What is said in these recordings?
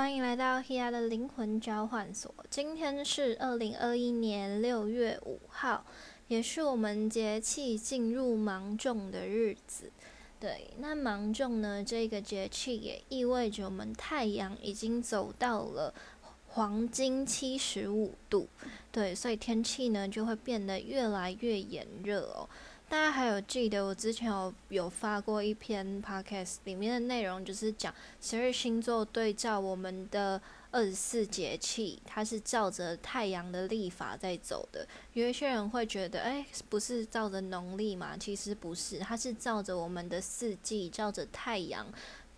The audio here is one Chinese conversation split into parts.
欢迎来到 Hea 的灵魂交换所。今天是二零二一年六月五号，也是我们节气进入芒种的日子。对，那芒种呢？这个节气也意味着我们太阳已经走到了黄金七十五度。对，所以天气呢就会变得越来越炎热哦。大家还有记得我之前有有发过一篇 podcast，里面的内容就是讲十二星座对照我们的二十四节气，它是照着太阳的历法在走的。有一些人会觉得，哎，不是照着农历嘛？其实不是，它是照着我们的四季，照着太阳，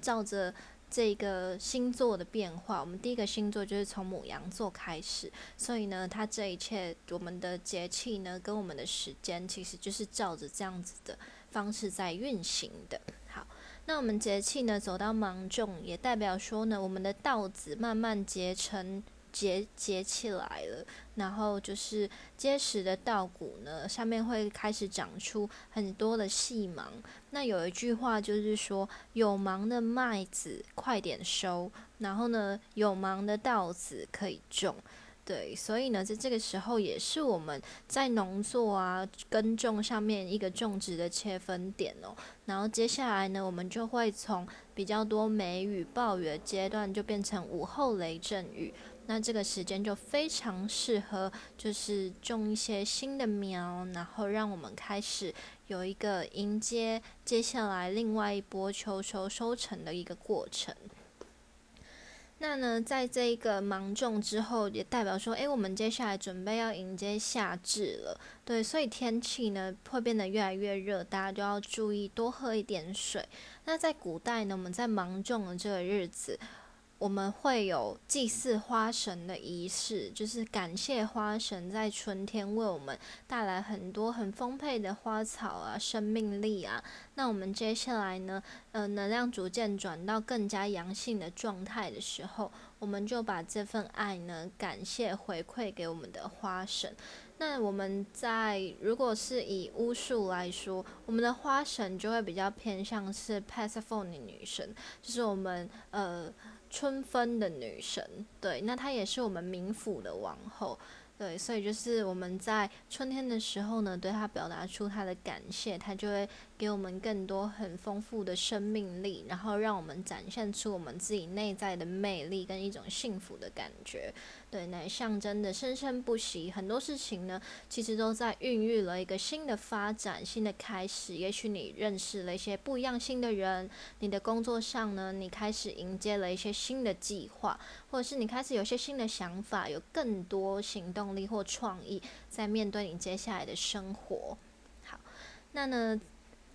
照着。这个星座的变化，我们第一个星座就是从母羊座开始，所以呢，它这一切我们的节气呢，跟我们的时间其实就是照着这样子的方式在运行的。好，那我们节气呢走到芒种，也代表说呢，我们的稻子慢慢结成。结结起来了，然后就是结实的稻谷呢，上面会开始长出很多的细芒。那有一句话就是说，有芒的麦子快点收，然后呢，有芒的稻子可以种。对，所以呢，在这个时候也是我们在农作啊耕种上面一个种植的切分点哦。然后接下来呢，我们就会从比较多梅雨暴雨的阶段，就变成午后雷阵雨。那这个时间就非常适合，就是种一些新的苗，然后让我们开始有一个迎接接下来另外一波秋收收成的一个过程。那呢，在这一个芒种之后，也代表说，诶，我们接下来准备要迎接夏至了。对，所以天气呢会变得越来越热，大家就要注意多喝一点水。那在古代呢，我们在芒种的这个日子。我们会有祭祀花神的仪式，就是感谢花神在春天为我们带来很多很丰沛的花草啊、生命力啊。那我们接下来呢，呃，能量逐渐转到更加阳性的状态的时候，我们就把这份爱呢，感谢回馈给我们的花神。那我们在如果是以巫术来说，我们的花神就会比较偏向是 Persephone 女神，就是我们呃。春分的女神，对，那她也是我们冥府的王后，对，所以就是我们在春天的时候呢，对她表达出她的感谢，她就会。给我们更多很丰富的生命力，然后让我们展现出我们自己内在的魅力跟一种幸福的感觉，对，来象征的生生不息。很多事情呢，其实都在孕育了一个新的发展、新的开始。也许你认识了一些不一样新的人，你的工作上呢，你开始迎接了一些新的计划，或者是你开始有些新的想法，有更多行动力或创意，在面对你接下来的生活。好，那呢？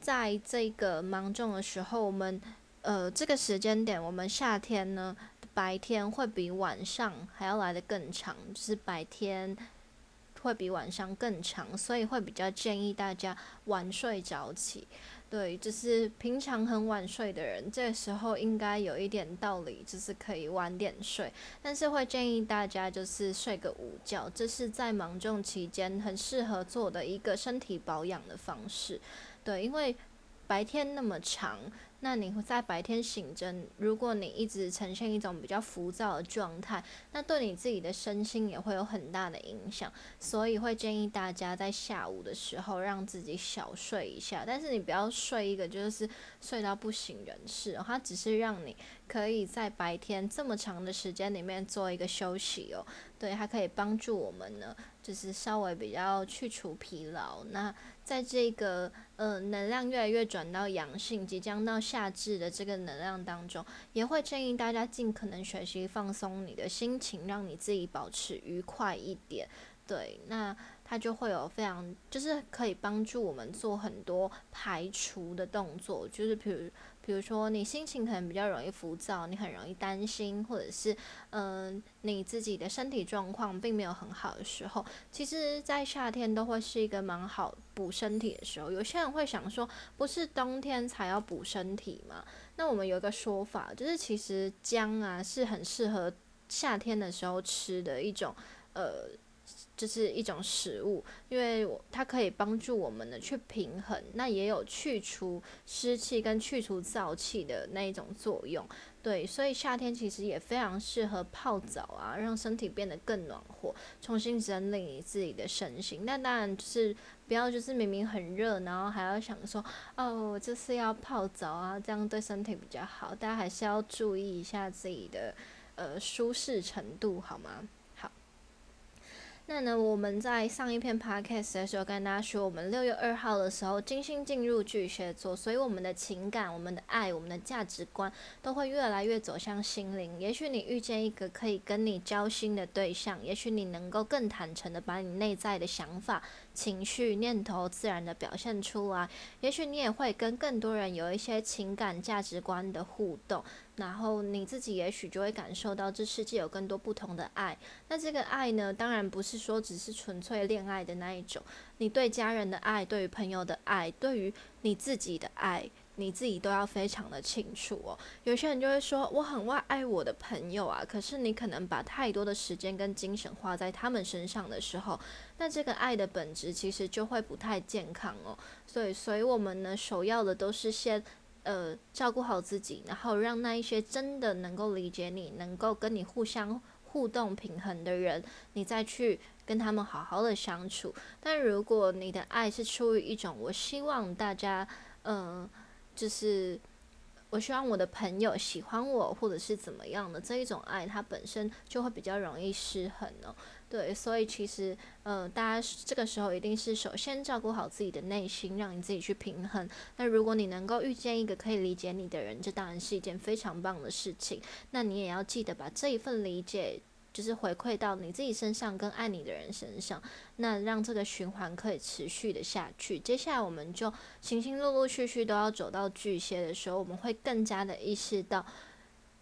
在这个芒种的时候，我们呃这个时间点，我们夏天呢白天会比晚上还要来的更长，就是白天会比晚上更长，所以会比较建议大家晚睡早起。对，就是平常很晚睡的人，这时候应该有一点道理，就是可以晚点睡。但是会建议大家就是睡个午觉，这是在芒种期间很适合做的一个身体保养的方式。对，因为白天那么长。那你会在白天醒着，如果你一直呈现一种比较浮躁的状态，那对你自己的身心也会有很大的影响。所以会建议大家在下午的时候让自己小睡一下，但是你不要睡一个就是睡到不省人事，它只是让你可以在白天这么长的时间里面做一个休息哦。对，它可以帮助我们呢，就是稍微比较去除疲劳。那在这个呃能量越来越转到阳性，即将到夏至的这个能量当中，也会建议大家尽可能学习放松你的心情，让你自己保持愉快一点。对，那它就会有非常，就是可以帮助我们做很多排除的动作，就是比如。比如说，你心情可能比较容易浮躁，你很容易担心，或者是，嗯，你自己的身体状况并没有很好的时候，其实，在夏天都会是一个蛮好补身体的时候。有些人会想说，不是冬天才要补身体吗？那我们有一个说法，就是其实姜啊是很适合夏天的时候吃的一种，呃。就是一种食物，因为它可以帮助我们呢去平衡，那也有去除湿气跟去除燥气的那一种作用。对，所以夏天其实也非常适合泡澡啊，让身体变得更暖和，重新整理自己的身心。那当然就是不要就是明明很热，然后还要想说哦，就是要泡澡啊，这样对身体比较好。大家还是要注意一下自己的呃舒适程度，好吗？那呢，我们在上一篇 podcast 的时候跟大家说，我们六月二号的时候，金星进入巨蟹座，所以我们的情感、我们的爱、我们的价值观都会越来越走向心灵。也许你遇见一个可以跟你交心的对象，也许你能够更坦诚的把你内在的想法。情绪、念头自然的表现出来，也许你也会跟更多人有一些情感、价值观的互动，然后你自己也许就会感受到这世界有更多不同的爱。那这个爱呢，当然不是说只是纯粹恋爱的那一种，你对家人的爱，对于朋友的爱，对于你自己的爱。你自己都要非常的清楚哦。有些人就会说，我很爱爱我的朋友啊，可是你可能把太多的时间跟精神花在他们身上的时候，那这个爱的本质其实就会不太健康哦。所以，所以我们呢，首要的都是先呃照顾好自己，然后让那一些真的能够理解你、能够跟你互相互动平衡的人，你再去跟他们好好的相处。但如果你的爱是出于一种我希望大家嗯。就是我希望我的朋友喜欢我，或者是怎么样的这一种爱，它本身就会比较容易失衡哦。对，所以其实，呃，大家这个时候一定是首先照顾好自己的内心，让你自己去平衡。那如果你能够遇见一个可以理解你的人，这当然是一件非常棒的事情。那你也要记得把这一份理解。就是回馈到你自己身上，跟爱你的人身上，那让这个循环可以持续的下去。接下来，我们就行星陆陆续续都要走到巨蟹的时候，我们会更加的意识到。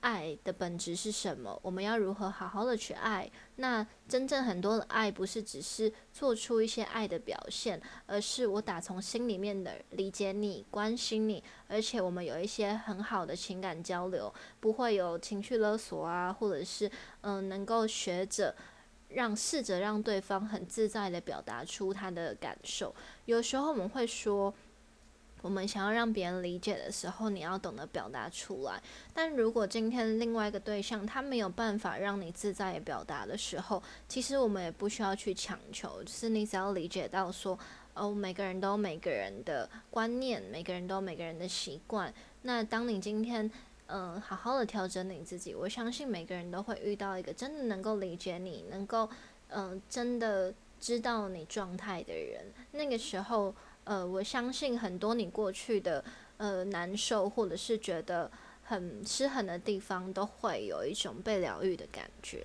爱的本质是什么？我们要如何好好的去爱？那真正很多的爱，不是只是做出一些爱的表现，而是我打从心里面的理解你、关心你，而且我们有一些很好的情感交流，不会有情绪勒索啊，或者是嗯，能够学着让试着让对方很自在的表达出他的感受。有时候我们会说。我们想要让别人理解的时候，你要懂得表达出来。但如果今天另外一个对象他没有办法让你自在的表达的时候，其实我们也不需要去强求，就是你只要理解到说，哦，每个人都有每个人的观念，每个人都有每个人的习惯。那当你今天，嗯，好好的调整你自己，我相信每个人都会遇到一个真的能够理解你，能够，嗯，真的知道你状态的人。那个时候。呃，我相信很多你过去的呃难受，或者是觉得很失衡的地方，都会有一种被疗愈的感觉。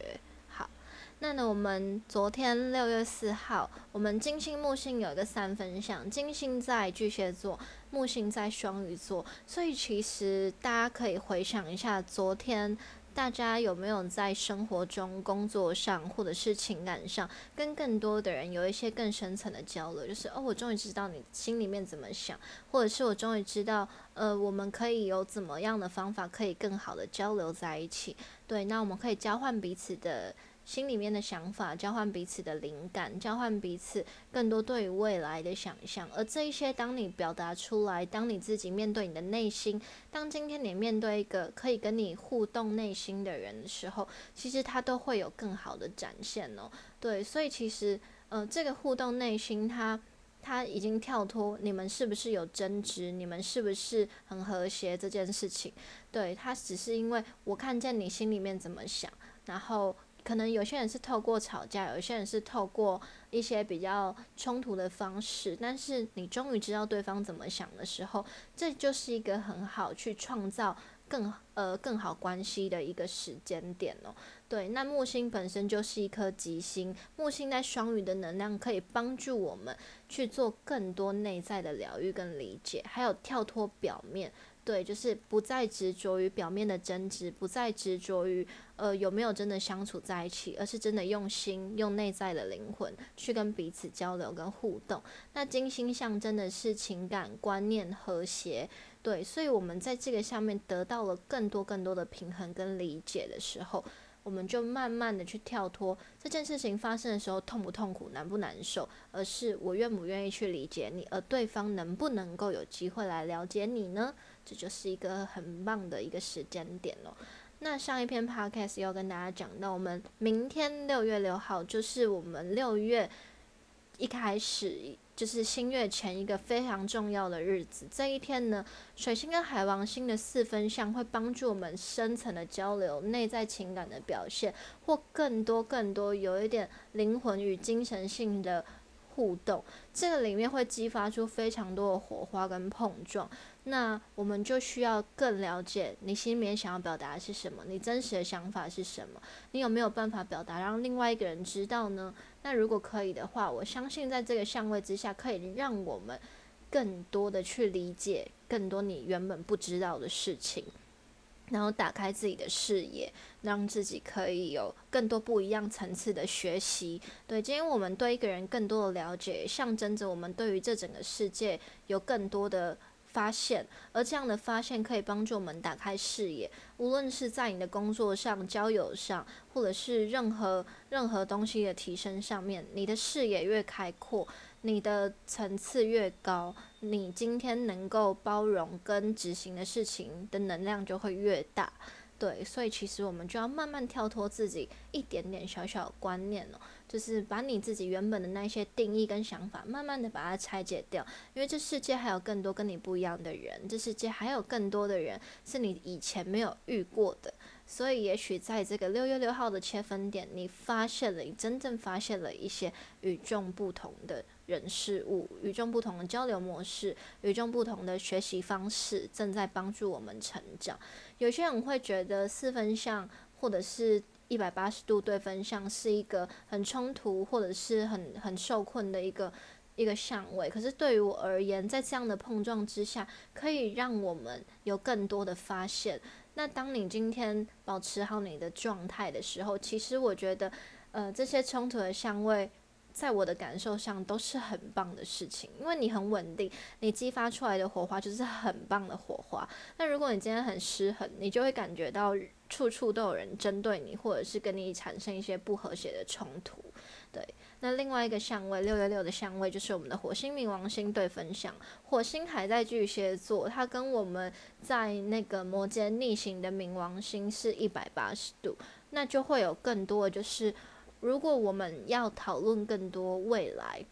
好，那呢，我们昨天六月四号，我们金星木星有一个三分相，金星在巨蟹座，木星在双鱼座，所以其实大家可以回想一下昨天。大家有没有在生活中、工作上，或者是情感上，跟更多的人有一些更深层的交流？就是哦，我终于知道你心里面怎么想，或者是我终于知道，呃，我们可以有怎么样的方法，可以更好的交流在一起。对，那我们可以交换彼此的。心里面的想法，交换彼此的灵感，交换彼此更多对于未来的想象。而这一些，当你表达出来，当你自己面对你的内心，当今天你面对一个可以跟你互动内心的人的时候，其实他都会有更好的展现哦。对，所以其实，呃，这个互动内心，它它已经跳脱你们是不是有争执，你们是不是很和谐这件事情。对，它只是因为我看见你心里面怎么想，然后。可能有些人是透过吵架，有些人是透过一些比较冲突的方式，但是你终于知道对方怎么想的时候，这就是一个很好去创造更呃更好关系的一个时间点哦。对，那木星本身就是一颗吉星，木星在双鱼的能量可以帮助我们去做更多内在的疗愈跟理解，还有跳脱表面。对，就是不再执着于表面的争执，不再执着于呃有没有真的相处在一起，而是真的用心、用内在的灵魂去跟彼此交流跟互动。那金星象征的是情感、观念和谐，对，所以我们在这个下面得到了更多更多的平衡跟理解的时候，我们就慢慢的去跳脱这件事情发生的时候痛不痛苦、难不难受，而是我愿不愿意去理解你，而对方能不能够有机会来了解你呢？这就是一个很棒的一个时间点了。那上一篇 podcast 要跟大家讲到，我们明天六月六号就是我们六月一开始。就是新月前一个非常重要的日子，这一天呢，水星跟海王星的四分相会帮助我们深层的交流、内在情感的表现，或更多更多有一点灵魂与精神性的互动。这个里面会激发出非常多的火花跟碰撞。那我们就需要更了解你心里面想要表达的是什么，你真实的想法是什么，你有没有办法表达让另外一个人知道呢？那如果可以的话，我相信在这个相位之下，可以让我们更多的去理解更多你原本不知道的事情，然后打开自己的视野，让自己可以有更多不一样层次的学习。对，今天我们对一个人更多的了解，象征着我们对于这整个世界有更多的。发现，而这样的发现可以帮助我们打开视野，无论是在你的工作上、交友上，或者是任何任何东西的提升上面，你的视野越开阔，你的层次越高，你今天能够包容跟执行的事情的能量就会越大。对，所以其实我们就要慢慢跳脱自己一点点小小的观念哦，就是把你自己原本的那些定义跟想法，慢慢的把它拆解掉。因为这世界还有更多跟你不一样的人，这世界还有更多的人是你以前没有遇过的。所以，也许在这个六月六号的切分点，你发现了，你真正发现了一些与众不同的人事物，与众不同的交流模式，与众不同的学习方式，正在帮助我们成长。有些人会觉得四分相或者是一百八十度对分相是一个很冲突，或者是很很受困的一个一个相位。可是对于我而言，在这样的碰撞之下，可以让我们有更多的发现。那当你今天保持好你的状态的时候，其实我觉得，呃，这些冲突的相位，在我的感受上都是很棒的事情，因为你很稳定，你激发出来的火花就是很棒的火花。那如果你今天很失衡，你就会感觉到处处都有人针对你，或者是跟你产生一些不和谐的冲突，对。那另外一个相位，六六六的相位就是我们的火星冥王星对分相，火星还在巨蟹座，它跟我们在那个摩羯逆行的冥王星是一百八十度，那就会有更多的就是，如果我们要讨论更多未来。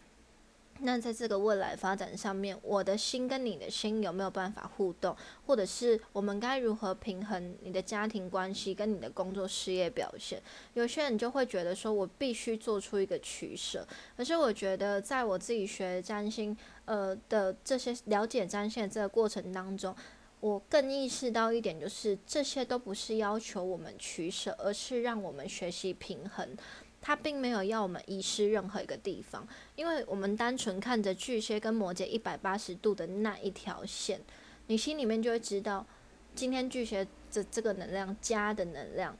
那在这个未来发展上面，我的心跟你的心有没有办法互动，或者是我们该如何平衡你的家庭关系跟你的工作事业表现？有些人就会觉得说，我必须做出一个取舍。可是我觉得，在我自己学占星，呃的这些了解占星的这个过程当中，我更意识到一点，就是这些都不是要求我们取舍，而是让我们学习平衡。他并没有要我们遗失任何一个地方，因为我们单纯看着巨蟹跟摩羯一百八十度的那一条线，你心里面就会知道，今天巨蟹这这个能量家的能量，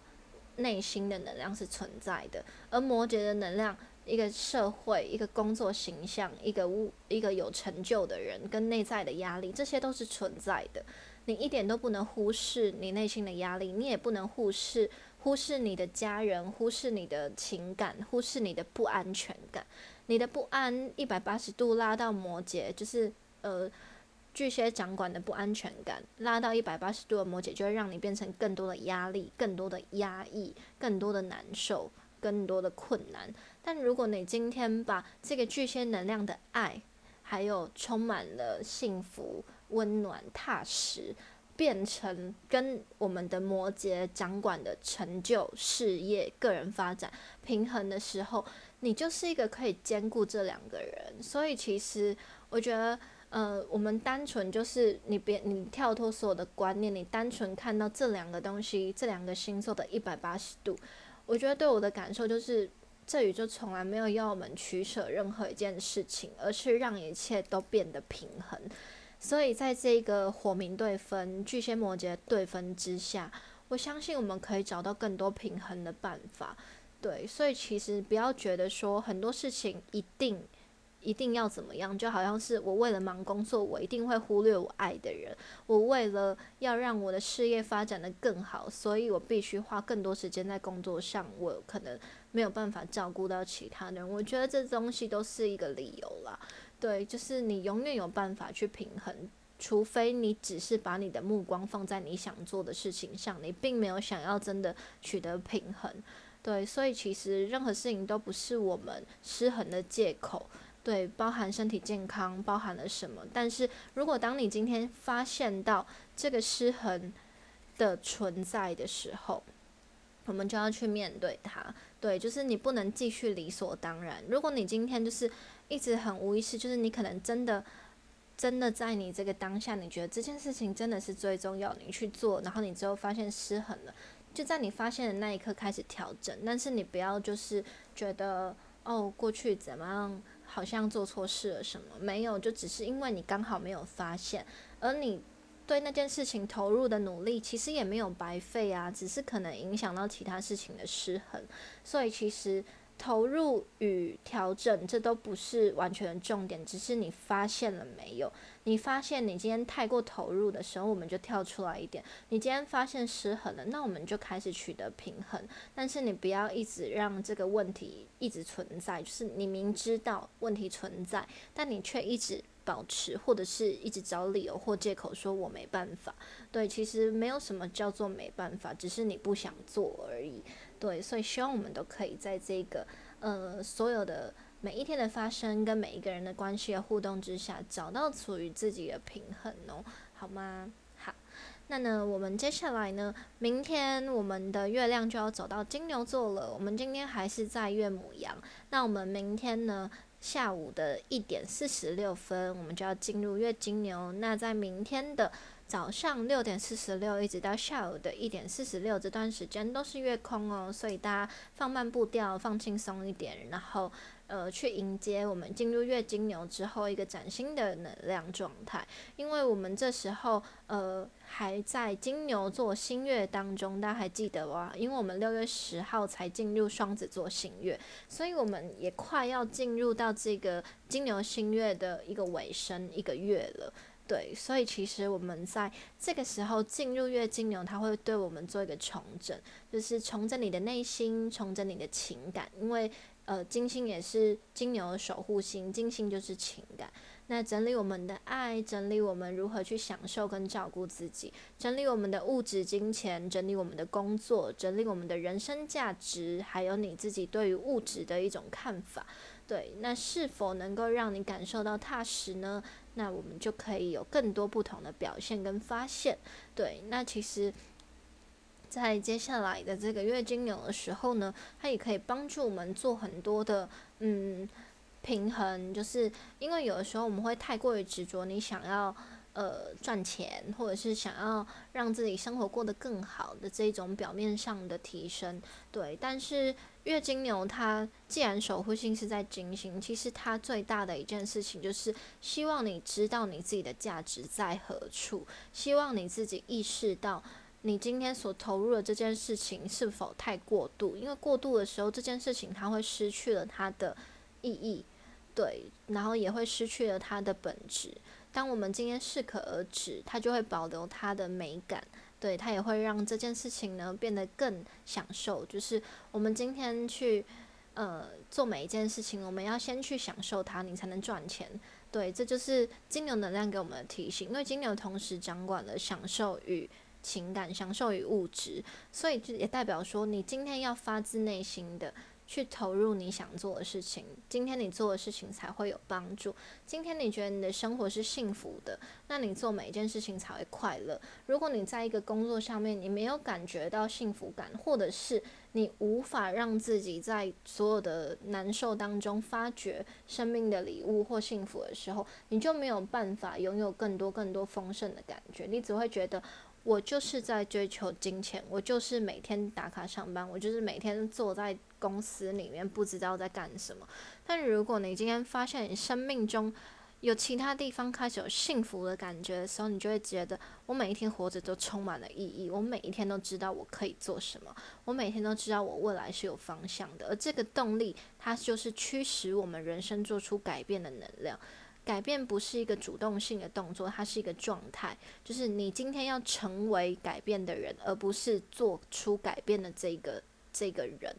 内心的能量是存在的，而摩羯的能量，一个社会、一个工作形象、一个物、一个有成就的人跟内在的压力，这些都是存在的。你一点都不能忽视你内心的压力，你也不能忽视。忽视你的家人，忽视你的情感，忽视你的不安全感，你的不安一百八十度拉到摩羯，就是呃巨蟹掌管的不安全感，拉到一百八十度的摩羯，就会让你变成更多的压力、更多的压抑、更多的难受、更多的困难。但如果你今天把这个巨蟹能量的爱，还有充满了幸福、温暖、踏实。变成跟我们的摩羯掌管的成就、事业、个人发展平衡的时候，你就是一个可以兼顾这两个人。所以其实我觉得，呃，我们单纯就是你别你跳脱所有的观念，你单纯看到这两个东西，这两个星座的一百八十度，我觉得对我的感受就是，这宇宙从来没有要我们取舍任何一件事情，而是让一切都变得平衡。所以，在这个火明对分、巨蟹摩羯对分之下，我相信我们可以找到更多平衡的办法。对，所以其实不要觉得说很多事情一定一定要怎么样，就好像是我为了忙工作，我一定会忽略我爱的人。我为了要让我的事业发展的更好，所以我必须花更多时间在工作上，我可能没有办法照顾到其他人。我觉得这东西都是一个理由啦。对，就是你永远有办法去平衡，除非你只是把你的目光放在你想做的事情上，你并没有想要真的取得平衡。对，所以其实任何事情都不是我们失衡的借口。对，包含身体健康，包含了什么？但是如果当你今天发现到这个失衡的存在的时候，我们就要去面对它。对，就是你不能继续理所当然。如果你今天就是一直很无意识，就是你可能真的真的在你这个当下，你觉得这件事情真的是最重要，你去做，然后你之后发现失衡了，就在你发现的那一刻开始调整。但是你不要就是觉得哦，过去怎么样？好像做错事了什么？没有，就只是因为你刚好没有发现，而你对那件事情投入的努力其实也没有白费啊，只是可能影响到其他事情的失衡，所以其实。投入与调整，这都不是完全的重点，只是你发现了没有？你发现你今天太过投入的时候，我们就跳出来一点。你今天发现失衡了，那我们就开始取得平衡。但是你不要一直让这个问题一直存在，就是你明知道问题存在，但你却一直保持，或者是一直找理由或借口说我没办法。对，其实没有什么叫做没办法，只是你不想做而已。对，所以希望我们都可以在这个呃所有的每一天的发生跟每一个人的关系的互动之下，找到属于自己的平衡哦，好吗？好，那呢，我们接下来呢，明天我们的月亮就要走到金牛座了。我们今天还是在月母羊，那我们明天呢下午的一点四十六分，我们就要进入月金牛。那在明天的。早上六点四十六，一直到下午的一点四十六，这段时间都是月空哦，所以大家放慢步调，放轻松一点，然后呃，去迎接我们进入月金牛之后一个崭新的能量状态。因为我们这时候呃还在金牛座新月当中，大家还记得哇？因为我们六月十号才进入双子座新月，所以我们也快要进入到这个金牛新月的一个尾声一个月了。对，所以其实我们在这个时候进入月金牛，它会对我们做一个重整，就是重整你的内心，重整你的情感。因为呃，金星也是金牛的守护星，金星就是情感。那整理我们的爱，整理我们如何去享受跟照顾自己，整理我们的物质金钱，整理我们的工作，整理我们的人生价值，还有你自己对于物质的一种看法。对，那是否能够让你感受到踏实呢？那我们就可以有更多不同的表现跟发现。对，那其实，在接下来的这个月经有的时候呢，它也可以帮助我们做很多的嗯平衡，就是因为有的时候我们会太过于执着，你想要。呃，赚钱或者是想要让自己生活过得更好的这种表面上的提升，对。但是月金牛它既然守护星是在金星，其实它最大的一件事情就是希望你知道你自己的价值在何处，希望你自己意识到你今天所投入的这件事情是否太过度，因为过度的时候，这件事情它会失去了它的意义，对，然后也会失去了它的本质。当我们今天适可而止，它就会保留它的美感，对它也会让这件事情呢变得更享受。就是我们今天去呃做每一件事情，我们要先去享受它，你才能赚钱。对，这就是金牛能量给我们的提醒。因为金牛同时掌管了享受与情感，享受与物质，所以就也代表说，你今天要发自内心的。去投入你想做的事情，今天你做的事情才会有帮助。今天你觉得你的生活是幸福的，那你做每一件事情才会快乐。如果你在一个工作上面你没有感觉到幸福感，或者是你无法让自己在所有的难受当中发掘生命的礼物或幸福的时候，你就没有办法拥有更多更多丰盛的感觉。你只会觉得。我就是在追求金钱，我就是每天打卡上班，我就是每天坐在公司里面不知道在干什么。但如果你今天发现你生命中有其他地方开始有幸福的感觉的时候，你就会觉得我每一天活着都充满了意义。我每一天都知道我可以做什么，我每天都知道我未来是有方向的。而这个动力，它就是驱使我们人生做出改变的能量。改变不是一个主动性的动作，它是一个状态，就是你今天要成为改变的人，而不是做出改变的这个这个人。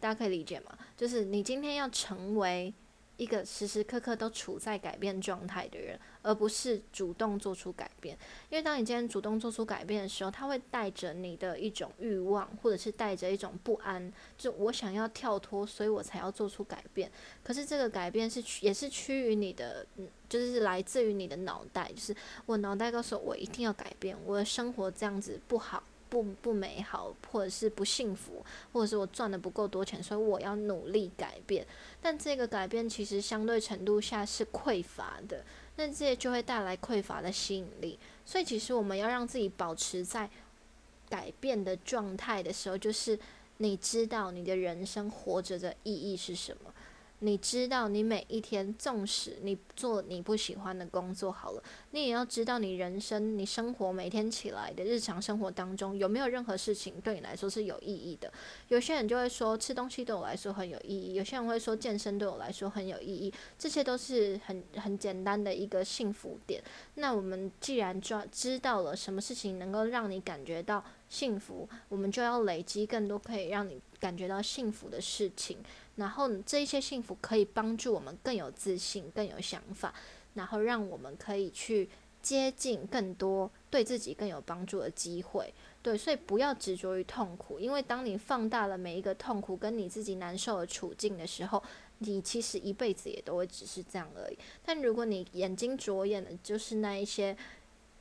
大家可以理解吗？就是你今天要成为。一个时时刻刻都处在改变状态的人，而不是主动做出改变。因为当你今天主动做出改变的时候，他会带着你的一种欲望，或者是带着一种不安，就我想要跳脱，所以我才要做出改变。可是这个改变是也是趋于你的，就是来自于你的脑袋，就是我脑袋告诉，我一定要改变，我的生活这样子不好。不不美好，或者是不幸福，或者是我赚的不够多钱，所以我要努力改变。但这个改变其实相对程度下是匮乏的，那这些就会带来匮乏的吸引力。所以其实我们要让自己保持在改变的状态的时候，就是你知道你的人生活着的意义是什么。你知道，你每一天，纵使你做你不喜欢的工作，好了，你也要知道，你人生、你生活每天起来的日常生活当中，有没有任何事情对你来说是有意义的？有些人就会说，吃东西对我来说很有意义；有些人会说，健身对我来说很有意义。这些都是很很简单的一个幸福点。那我们既然抓知道了什么事情能够让你感觉到幸福，我们就要累积更多可以让你感觉到幸福的事情。然后这一些幸福可以帮助我们更有自信、更有想法，然后让我们可以去接近更多对自己更有帮助的机会。对，所以不要执着于痛苦，因为当你放大了每一个痛苦跟你自己难受的处境的时候，你其实一辈子也都会只是这样而已。但如果你眼睛着眼的就是那一些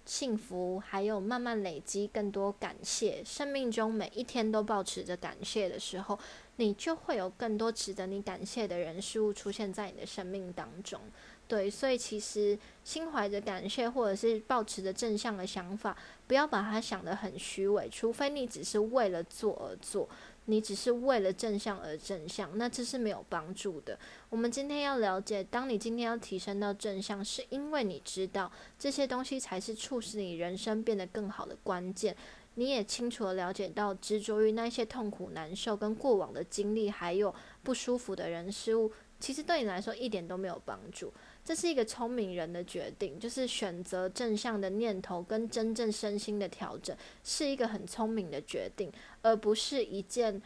幸福，还有慢慢累积更多感谢，生命中每一天都保持着感谢的时候。你就会有更多值得你感谢的人事物出现在你的生命当中，对，所以其实心怀着感谢或者是抱持着正向的想法，不要把它想得很虚伪，除非你只是为了做而做，你只是为了正向而正向，那这是没有帮助的。我们今天要了解，当你今天要提升到正向，是因为你知道这些东西才是促使你人生变得更好的关键。你也清楚的了解到，执着于那些痛苦、难受跟过往的经历，还有不舒服的人事物，其实对你来说一点都没有帮助。这是一个聪明人的决定，就是选择正向的念头跟真正身心的调整，是一个很聪明的决定，而不是一件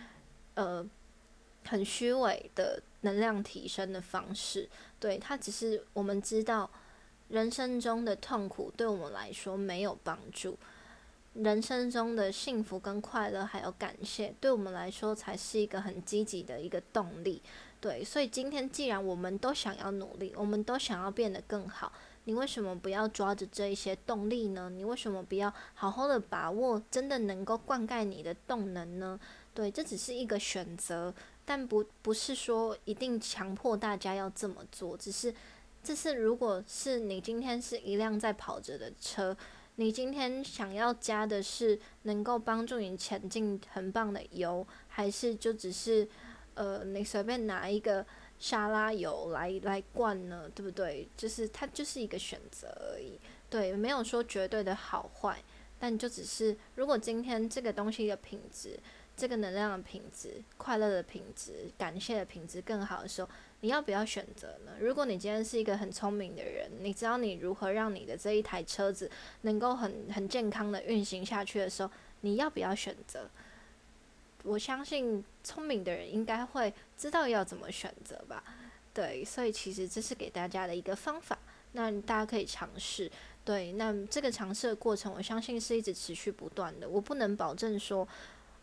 呃很虚伪的能量提升的方式。对，它只是我们知道，人生中的痛苦对我们来说没有帮助。人生中的幸福跟快乐，还有感谢，对我们来说才是一个很积极的一个动力。对，所以今天既然我们都想要努力，我们都想要变得更好，你为什么不要抓着这一些动力呢？你为什么不要好好的把握真的能够灌溉你的动能呢？对，这只是一个选择，但不不是说一定强迫大家要这么做，只是这是如果是你今天是一辆在跑着的车。你今天想要加的是能够帮助你前进很棒的油，还是就只是，呃，你随便拿一个沙拉油来来灌呢？对不对？就是它就是一个选择而已，对，没有说绝对的好坏，但就只是如果今天这个东西的品质。这个能量的品质、快乐的品质、感谢的品质更好的时候，你要不要选择呢？如果你今天是一个很聪明的人，你知道你如何让你的这一台车子能够很很健康的运行下去的时候，你要不要选择？我相信聪明的人应该会知道要怎么选择吧。对，所以其实这是给大家的一个方法，那大家可以尝试。对，那这个尝试的过程，我相信是一直持续不断的。我不能保证说。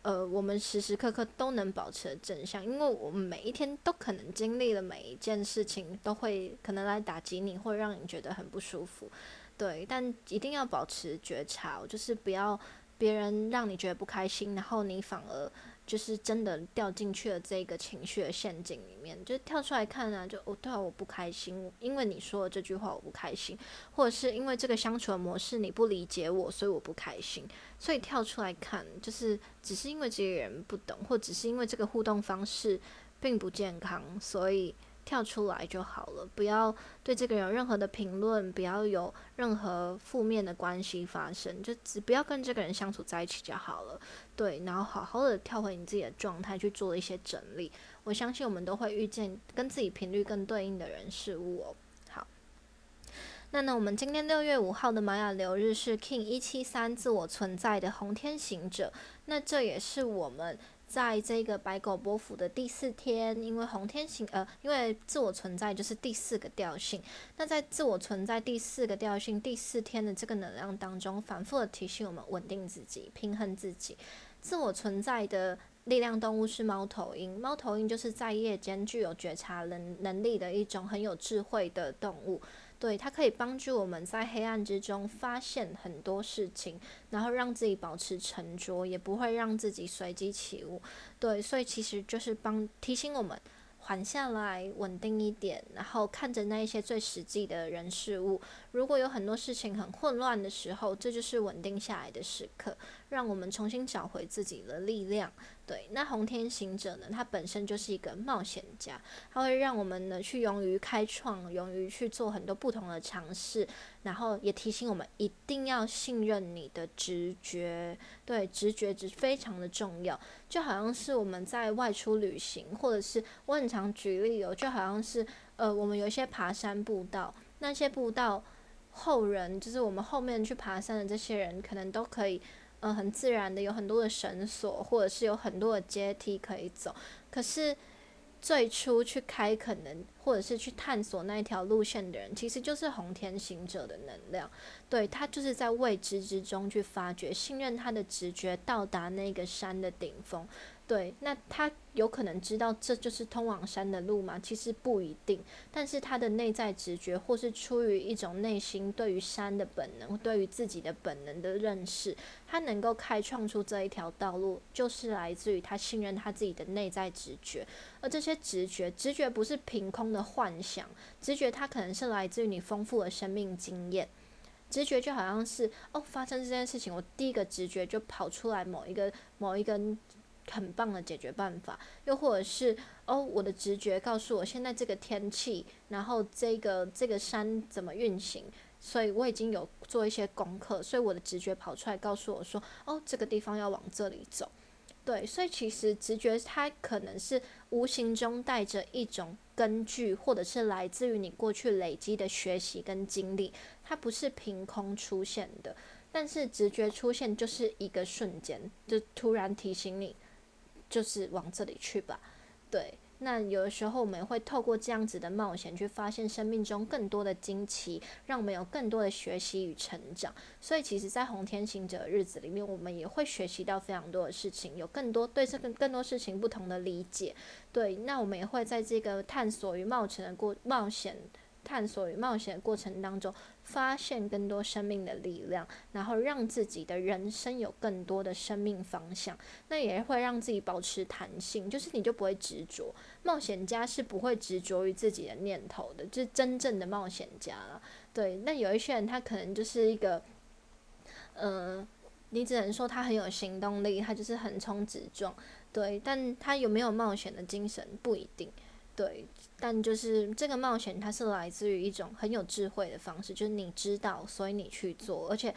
呃，我们时时刻刻都能保持正向，因为我们每一天都可能经历了每一件事情，都会可能来打击你，或者让你觉得很不舒服，对。但一定要保持觉察，就是不要别人让你觉得不开心，然后你反而。就是真的掉进去了这个情绪的陷阱里面，就跳出来看啊，就哦，对啊，我不开心，因为你说的这句话我不开心，或者是因为这个相处的模式你不理解我，所以我不开心，所以跳出来看，就是只是因为这个人不懂，或只是因为这个互动方式并不健康，所以。跳出来就好了，不要对这个人有任何的评论，不要有任何负面的关系发生，就只不要跟这个人相处在一起就好了。对，然后好好的跳回你自己的状态去做一些整理，我相信我们都会遇见跟自己频率更对应的人事物哦。好，那呢，我们今天六月五号的玛雅流日是 King 一七三自我存在的红天行者，那这也是我们。在这个白狗波幅的第四天，因为红天行呃，因为自我存在就是第四个调性。那在自我存在第四个调性第四天的这个能量当中，反复的提醒我们稳定自己、平衡自己。自我存在的力量动物是猫头鹰，猫头鹰就是在夜间具有觉察能能力的一种很有智慧的动物。对，它可以帮助我们在黑暗之中发现很多事情，然后让自己保持沉着，也不会让自己随机起舞。对，所以其实就是帮提醒我们缓下来，稳定一点，然后看着那一些最实际的人事物。如果有很多事情很混乱的时候，这就是稳定下来的时刻，让我们重新找回自己的力量。对，那红天行者呢？他本身就是一个冒险家，他会让我们呢去勇于开创，勇于去做很多不同的尝试，然后也提醒我们一定要信任你的直觉。对，直觉是非常的重要，就好像是我们在外出旅行，或者是我很常举例哦，就好像是呃，我们有一些爬山步道，那些步道后人就是我们后面去爬山的这些人，可能都可以。嗯，很自然的有很多的绳索，或者是有很多的阶梯可以走。可是最初去开可能，或者是去探索那一条路线的人，其实就是红天行者的能量。对他就是在未知之中去发掘，信任他的直觉，到达那个山的顶峰。对，那他有可能知道这就是通往山的路吗？其实不一定，但是他的内在直觉，或是出于一种内心对于山的本能，对于自己的本能的认识，他能够开创出这一条道路，就是来自于他信任他自己的内在直觉。而这些直觉，直觉不是凭空的幻想，直觉它可能是来自于你丰富的生命经验。直觉就好像是哦，发生这件事情，我第一个直觉就跑出来某一个某一个。很棒的解决办法，又或者是哦，我的直觉告诉我现在这个天气，然后这个这个山怎么运行，所以我已经有做一些功课，所以我的直觉跑出来告诉我说，哦，这个地方要往这里走。对，所以其实直觉它可能是无形中带着一种根据，或者是来自于你过去累积的学习跟经历，它不是凭空出现的。但是直觉出现就是一个瞬间，就突然提醒你。就是往这里去吧，对。那有的时候我们会透过这样子的冒险，去发现生命中更多的惊奇，让我们有更多的学习与成长。所以，其实，在红天行者的日子里面，我们也会学习到非常多的事情，有更多对这个更多事情不同的理解。对，那我们也会在这个探索与冒险的过冒险。探索与冒险的过程当中，发现更多生命的力量，然后让自己的人生有更多的生命方向。那也会让自己保持弹性，就是你就不会执着。冒险家是不会执着于自己的念头的，就是真正的冒险家了。对，那有一些人他可能就是一个，嗯，你只能说他很有行动力，他就是横冲直撞。对，但他有没有冒险的精神不一定。对。但就是这个冒险，它是来自于一种很有智慧的方式，就是你知道，所以你去做，而且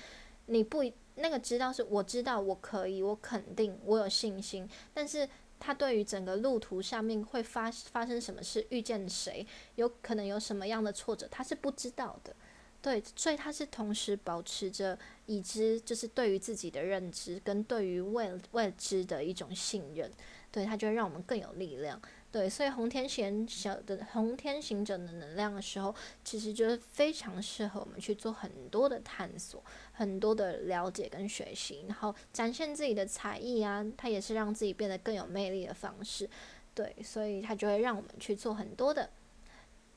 你不那个知道是我知道我可以，我肯定我有信心，但是他对于整个路途上面会发发生什么事，遇见谁，有可能有什么样的挫折，他是不知道的，对，所以他是同时保持着已知，就是对于自己的认知跟对于未未知的一种信任，对他就会让我们更有力量。对，所以红天行者的红天行者的能量的时候，其实就是非常适合我们去做很多的探索、很多的了解跟学习，然后展现自己的才艺啊，它也是让自己变得更有魅力的方式。对，所以它就会让我们去做很多的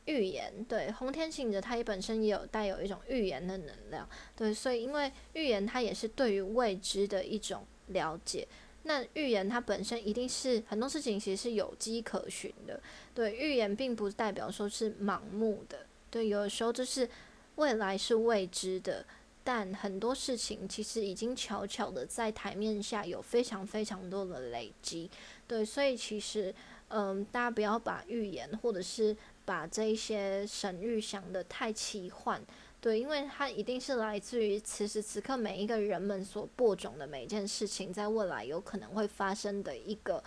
预言。对，红天行者它也本身也有带有一种预言的能量。对，所以因为预言它也是对于未知的一种了解。那预言它本身一定是很多事情其实是有迹可循的，对，预言并不代表说是盲目的，对，有的时候就是未来是未知的，但很多事情其实已经悄悄的在台面下有非常非常多的累积，对，所以其实，嗯，大家不要把预言或者是把这一些神谕想的太奇幻，对，因为它一定是来自于此时此刻每一个人们所播种的每一件事情，在未来有可能会发生的一个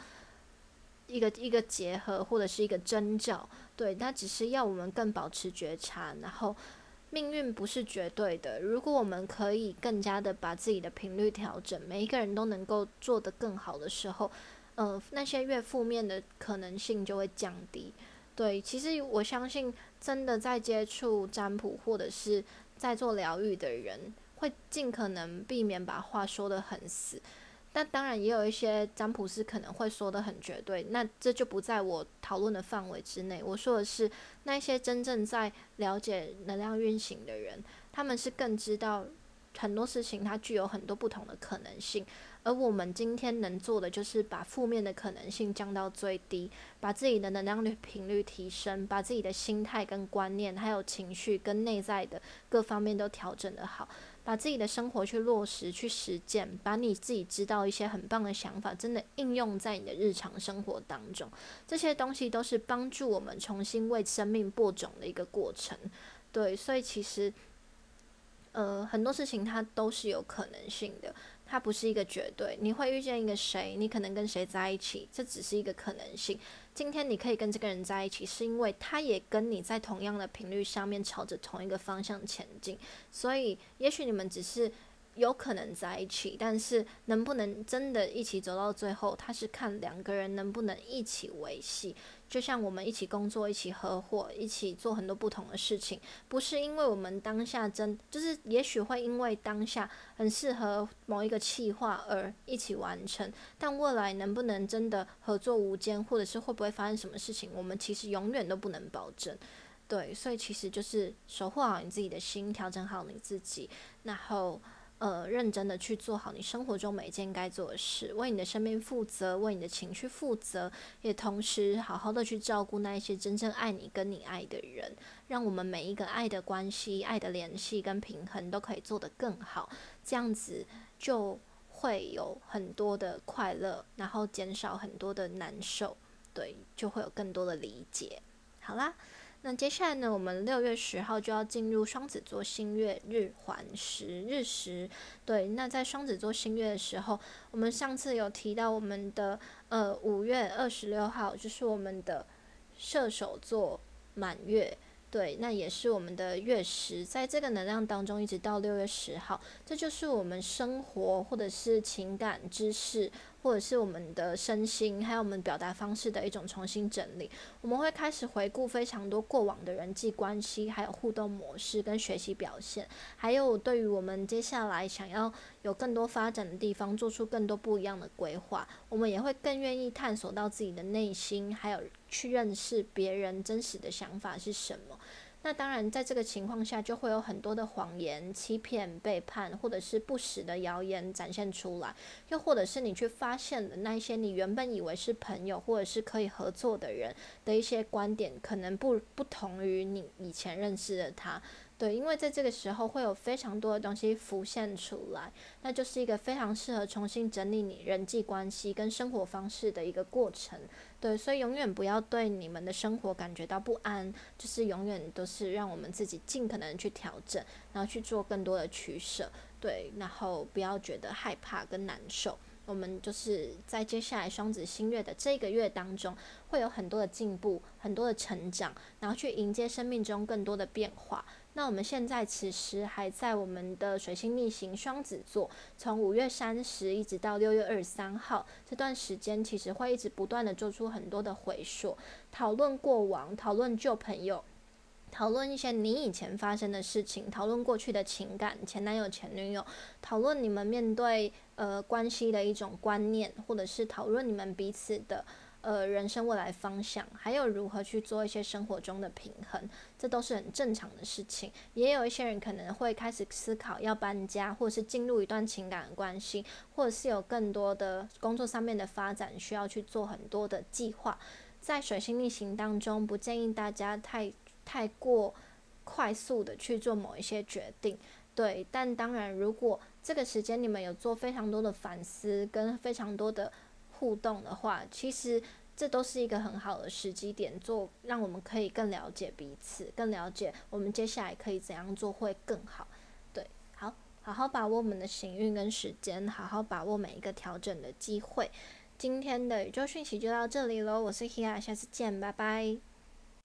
一个一个结合或者是一个征兆，对，它只是要我们更保持觉察，然后命运不是绝对的，如果我们可以更加的把自己的频率调整，每一个人都能够做得更好的时候，呃，那些越负面的可能性就会降低。对，其实我相信，真的在接触占卜或者是在做疗愈的人，会尽可能避免把话说得很死。但当然，也有一些占卜师可能会说得很绝对，那这就不在我讨论的范围之内。我说的是那些真正在了解能量运行的人，他们是更知道很多事情它具有很多不同的可能性。而我们今天能做的，就是把负面的可能性降到最低，把自己的能量率频率提升，把自己的心态跟观念，还有情绪跟内在的各方面都调整得好，把自己的生活去落实、去实践，把你自己知道一些很棒的想法，真的应用在你的日常生活当中。这些东西都是帮助我们重新为生命播种的一个过程。对，所以其实，呃，很多事情它都是有可能性的。它不是一个绝对，你会遇见一个谁，你可能跟谁在一起，这只是一个可能性。今天你可以跟这个人在一起，是因为他也跟你在同样的频率上面，朝着同一个方向前进。所以，也许你们只是。有可能在一起，但是能不能真的一起走到最后，他是看两个人能不能一起维系。就像我们一起工作、一起合伙、一起做很多不同的事情，不是因为我们当下真就是，也许会因为当下很适合某一个企划而一起完成，但未来能不能真的合作无间，或者是会不会发生什么事情，我们其实永远都不能保证。对，所以其实就是守护好你自己的心，调整好你自己，然后。呃，认真的去做好你生活中每一件该做的事，为你的生命负责，为你的情绪负责，也同时好好的去照顾那一些真正爱你跟你爱的人，让我们每一个爱的关系、爱的联系跟平衡都可以做得更好，这样子就会有很多的快乐，然后减少很多的难受，对，就会有更多的理解。好啦。那接下来呢，我们六月十号就要进入双子座新月日环食日食。对，那在双子座新月的时候，我们上次有提到我们的呃五月二十六号就是我们的射手座满月。对，那也是我们的月食，在这个能量当中，一直到六月十号，这就是我们生活或者是情感、知识。或者是我们的身心，还有我们表达方式的一种重新整理。我们会开始回顾非常多过往的人际关系，还有互动模式跟学习表现，还有对于我们接下来想要有更多发展的地方，做出更多不一样的规划。我们也会更愿意探索到自己的内心，还有去认识别人真实的想法是什么。那当然，在这个情况下，就会有很多的谎言、欺骗、背叛，或者是不实的谣言展现出来，又或者是你去发现的那一些你原本以为是朋友或者是可以合作的人的一些观点，可能不不同于你以前认识的他。对，因为在这个时候会有非常多的东西浮现出来，那就是一个非常适合重新整理你人际关系跟生活方式的一个过程。对，所以永远不要对你们的生活感觉到不安，就是永远都是让我们自己尽可能去调整，然后去做更多的取舍。对，然后不要觉得害怕跟难受。我们就是在接下来双子星月的这个月当中，会有很多的进步，很多的成长，然后去迎接生命中更多的变化。那我们现在此时还在我们的水星逆行双子座，从五月三十一直到六月二十三号这段时间，其实会一直不断的做出很多的回溯，讨论过往，讨论旧朋友，讨论一些你以前发生的事情，讨论过去的情感，前男友、前女友，讨论你们面对呃关系的一种观念，或者是讨论你们彼此的。呃，人生未来方向，还有如何去做一些生活中的平衡，这都是很正常的事情。也有一些人可能会开始思考要搬家，或者是进入一段情感的关系，或者是有更多的工作上面的发展，需要去做很多的计划。在水星逆行当中，不建议大家太太过快速的去做某一些决定。对，但当然，如果这个时间你们有做非常多的反思，跟非常多的。互动的话，其实这都是一个很好的时机点，做让我们可以更了解彼此，更了解我们接下来可以怎样做会更好。对，好，好好把握我们的行运跟时间，好好把握每一个调整的机会。今天的宇宙讯息就到这里喽，我是 Hia，下次见，拜拜。